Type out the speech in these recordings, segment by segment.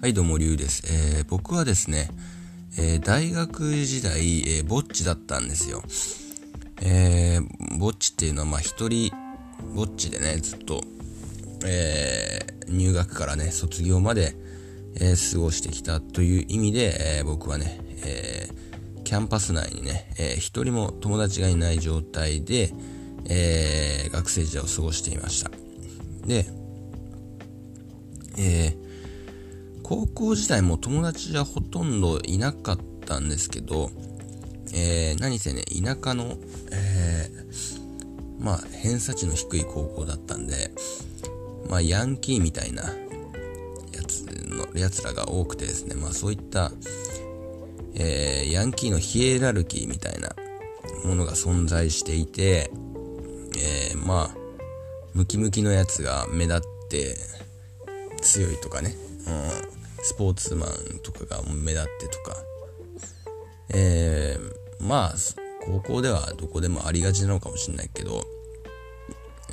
はい、どうも、りゅうです。えー僕はですね、えー大学時代、えーぼっちだったんですよ。えーぼっちっていうのは、まあ、一人ぼっちでね、ずっと、えー入学からね、卒業まで、えー過ごしてきたという意味で、えー僕はね、えーキャンパス内にね、えー一人も友達がいない状態で、えー学生時代を過ごしていました。で、えー高校時代も友達はほとんどいなかったんですけど、えー何せね、田舎の、えーまあ、偏差値の低い高校だったんで、まあ、ヤンキーみたいなやつの、やつらが多くてですね、まあ、そういった、えーヤンキーのヒエラルキーみたいなものが存在していて、えーまあ、ムキムキのやつが目立って強いとかね、うん、スポーツマンとかが目立ってとか、えーまあ、高校ではどこでもありがちなのかもしれないけど、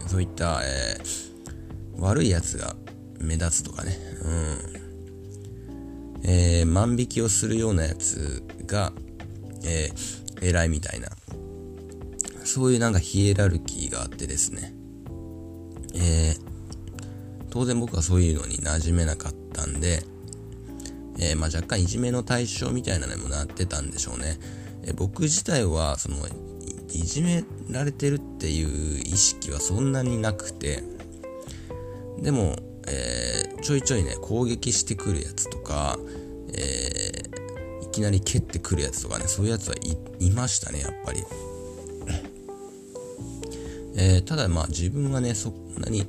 そういった、えー悪いやつが目立つとかね、うん、えー万引きをするようなやつが、えー偉いみたいな、そういうなんかヒエラルキーがあってですね、えー当然僕はそういうのに馴染めなかったんで、えーまあ、若干いじめの対象みたいなのにもなってたんでしょうね。えー僕自体は、その、いじめられてるっていう意識はそんなになくて、でも、えーちょいちょいね、攻撃してくるやつとか、えーいきなり蹴ってくるやつとかね、そういうやつはいましたね、やっぱり。えーただまあ自分はね、そんなに、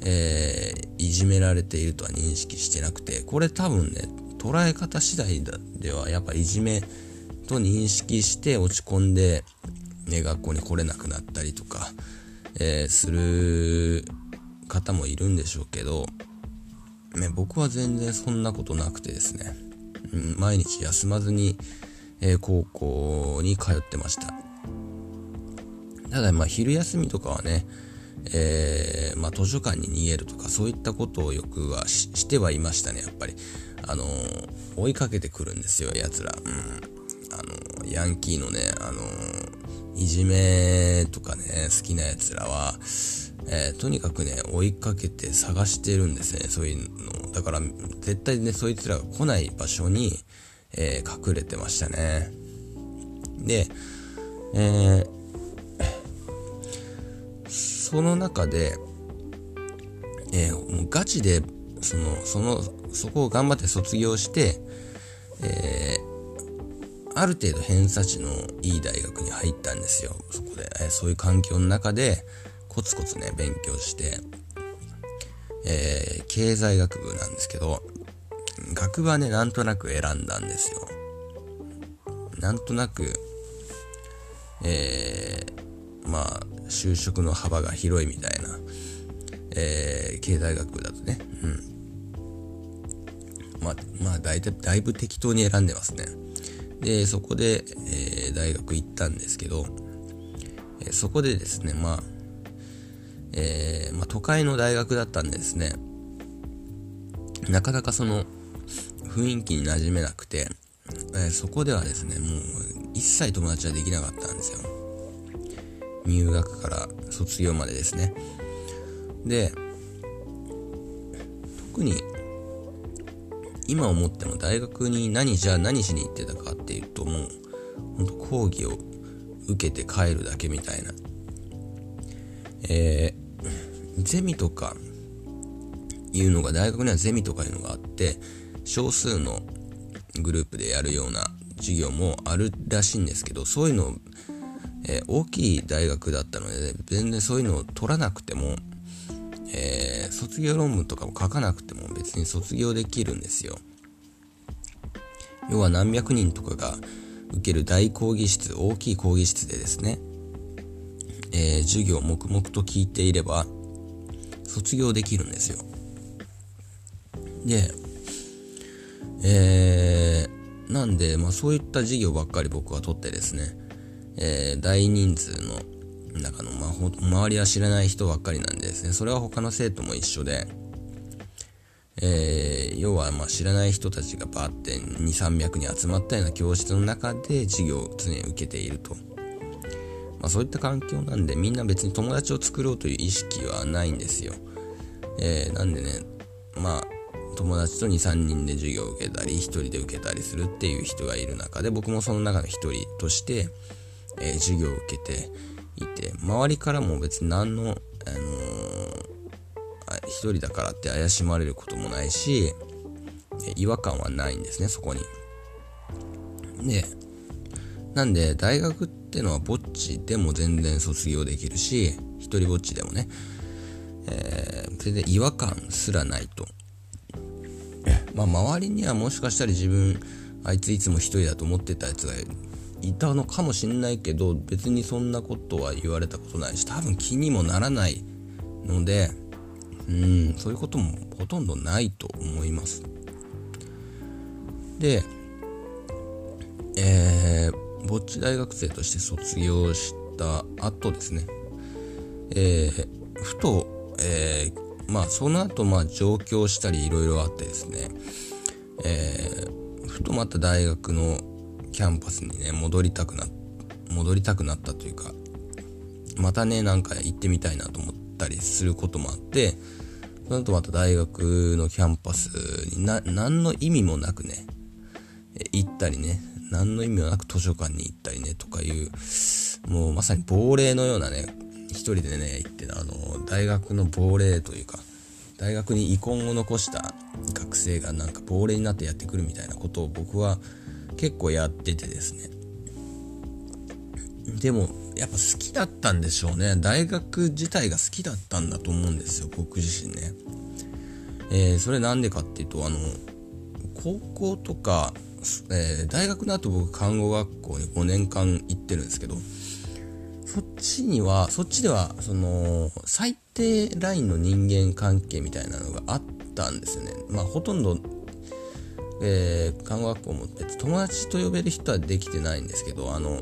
えーいじめられているとは認識してなくて、これ多分ね、捉え方次第ではやっぱいじめと認識して落ち込んで、ね、学校に来れなくなったりとか、えーする方もいるんでしょうけど、ね、僕は全然そんなことなくてですね、うん毎日休まずに、えー高校に通ってました。ただまあ昼休みとかはね、えーまあ図書館に逃げるとかそういったことをよくはしてはいましたね、やっぱり。あのー追いかけてくるんですよ、奴ら。うん。あのーヤンキーのね、あのいじめとかね、好きな奴らは、えとにかくね、追いかけて探してるんですね、そういうの。だから、絶対ね、そいつらが来ない場所に、え隠れてましたね。で、えーその中で、えーもうガチで、その、その、そこを頑張って卒業して、えーある程度偏差値のいい大学に入ったんですよ。そこで、えーそういう環境の中で、コツコツね、勉強して、えー経済学部なんですけど、学部はね、なんとなく選んだんですよ。なんとなく、えーまあ、就職の幅が広いみたいな、えー経済学だとね、うん。まあ、まあ、だいた、だいぶ適当に選んでますね。で、そこで、えー大学行ったんですけど、えそこでですね、まあ、えーまあ、都会の大学だったんでですね、なかなかその、雰囲気に馴染めなくて、えーそこではですね、もう、一切友達はできなかったんですよ。入学から卒業までですね。で、特に、今思っても大学に何じゃあ何しに行ってたかっていうともう、ほんと講義を受けて帰るだけみたいな。えー、ゼミとかいうのが、大学にはゼミとかいうのがあって、少数のグループでやるような授業もあるらしいんですけど、そういうのを、えー大きい大学だったので、全然そういうのを取らなくても、えー卒業論文とかも書かなくても別に卒業できるんですよ。要は何百人とかが受ける大講義室、大きい講義室でですね、えー授業を黙々と聞いていれば、卒業できるんですよ。で、えー、なんで、まあそういった授業ばっかり僕は取ってですね、えー大人数の中の、ま、ほ周りは知らない人ばっかりなんでですね、それは他の生徒も一緒で、えー、要はま知らない人たちがバーって2、300人集まったような教室の中で授業を常に受けていると。まあそういった環境なんでみんな別に友達を作ろうという意識はないんですよ。えー、なんでね、まあ友達と2、3人で授業を受けたり、1人で受けたりするっていう人がいる中で、僕もその中の1人として、えー、授業を受けていて、周りからも別に何の、あのー一人だからって怪しまれることもないし、違和感はないんですね、そこに。で、なんで、大学ってのはぼっちでも全然卒業できるし、一人ぼっちでもね、えー、全然違和感すらないと。まあ、周りにはもしかしたら自分、あいついつも一人だと思ってたやつがいたのかもしんないけど、別にそんなことは言われたことないし、多分気にもならないので、うん、そういうこともほとんどないと思います。で、えー、ぼっち大学生として卒業した後ですね、えー、ふと、えー、まあその後まあ上京したりいろいろあってですね、えー、ふとまた大学のキャンパスにね、戻りたくな、戻りたくなったというか、またね、なんか行ってみたいなと思ったりすることもあって、その後また大学のキャンパスにな、何の意味もなくね、行ったりね、何の意味もなく図書館に行ったりね、とかいう、もうまさに亡霊のようなね、一人でね、行ってあの、大学の亡霊というか、大学に遺恨を残した学生がなんか亡霊になってやってくるみたいなことを僕は結構やっててですね。でも、やっぱ好きだったんでしょうね。大学自体が好きだったんだと思うんですよ、僕自身ね。えー、それなんでかっていうと、あの、高校とか、えー、大学の後僕看護学校に5年間行ってるんですけど、そっちには、そっちでは、その、最低ラインの人間関係みたいなのがあったんですよね。まあ、ほとんど、えー、看護学校も別友達と呼べる人はできてないんですけど、あの、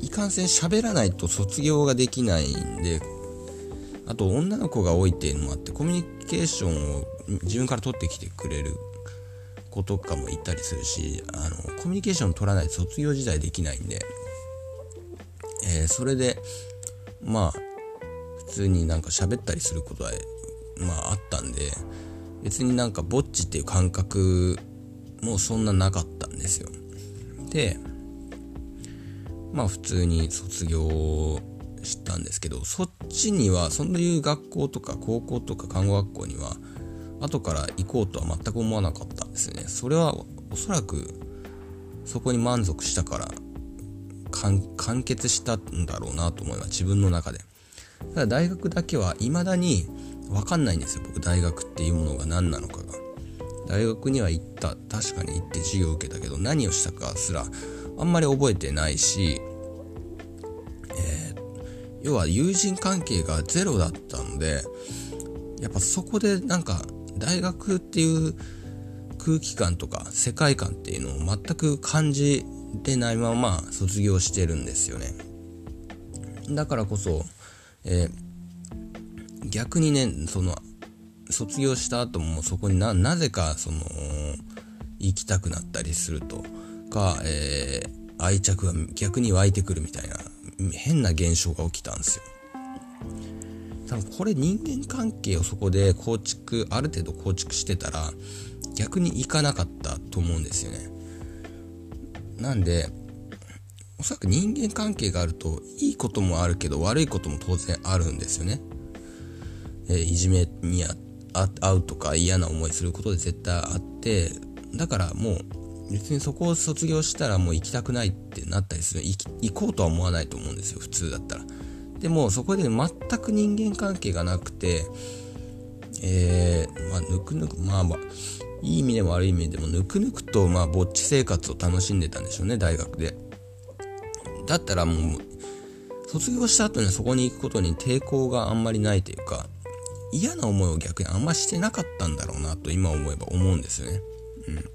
いかんせん喋らないと卒業ができないんで、あと女の子が多いっていうのもあって、コミュニケーションを自分から取ってきてくれる子とかもいたりするし、あの、コミュニケーション取らないと卒業時代できないんで、えー、それで、まあ、普通になんか喋ったりすることは、まああったんで、別になんかぼっちっていう感覚もそんななかったんですよ。で、まあ普通に卒業したんですけど、そっちには、そういう学校とか高校とか看護学校には、後から行こうとは全く思わなかったんですね。それはおそらく、そこに満足したから、完結したんだろうなと思います。自分の中で。ただ大学だけは未だにわかんないんですよ。僕大学っていうものが何なのかが。大学には行った。確かに行って授業を受けたけど、何をしたかすらあんまり覚えてないし、えー、要は友人関係がゼロだったので、やっぱそこでなんか大学っていう空気感とか世界観っていうのを全く感じれないまま卒業してるんですよね。だからこそ、えー、逆にね、その、卒業した後もそこにな、なぜかその、行きたくなったりすると。か、えー、愛着が逆に湧いてくるみたいな変な現象が起きたんですよ。多分これ人間関係をそこで構築、ある程度構築してたら逆にいかなかったと思うんですよね。なんで、おそらく人間関係があるといいこともあるけど悪いことも当然あるんですよね。え、いじめに遭うとか嫌な思いすることで絶対あって、だからもう別にそこを卒業したらもう行きたくないってなったりする。行こうとは思わないと思うんですよ普通だったら。でもそこで全く人間関係がなくてえー、まあぬくぬくまあまあいい意味でも悪い意味でもぬくぬくとまあぼっち生活を楽しんでたんでしょうね大学で。だったらもう卒業した後にそこに行くことに抵抗があんまりないというか嫌な思いを逆にあんましてなかったんだろうなと今思えば思うんですよね。うん。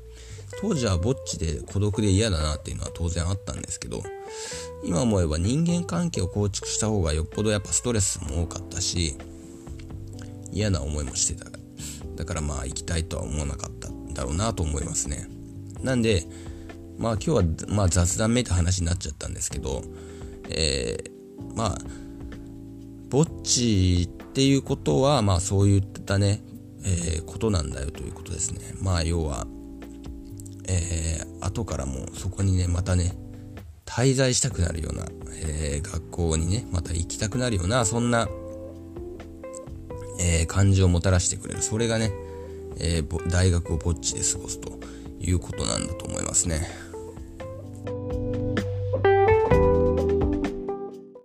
当時はぼっちで孤独で嫌だなっていうのは当然あったんですけど、今思えば人間関係を構築した方がよっぽどやっぱストレスも多かったし、嫌な思いもしてた。だからまあ行きたいとは思わなかったんだろうなと思いますね。なんで、まあ今日はまあ雑談めいた話になっちゃったんですけど、えー、まあ、ぼっちっていうことは、まあそういったね、えー、ことなんだよということですね。まあ要は、えー、後からもそこにね、またね、滞在したくなるような、えー、学校にね、また行きたくなるような、そんな、えー、感じをもたらしてくれる。それがね、えー、大学をぼっちで過ごすということなんだと思いますね。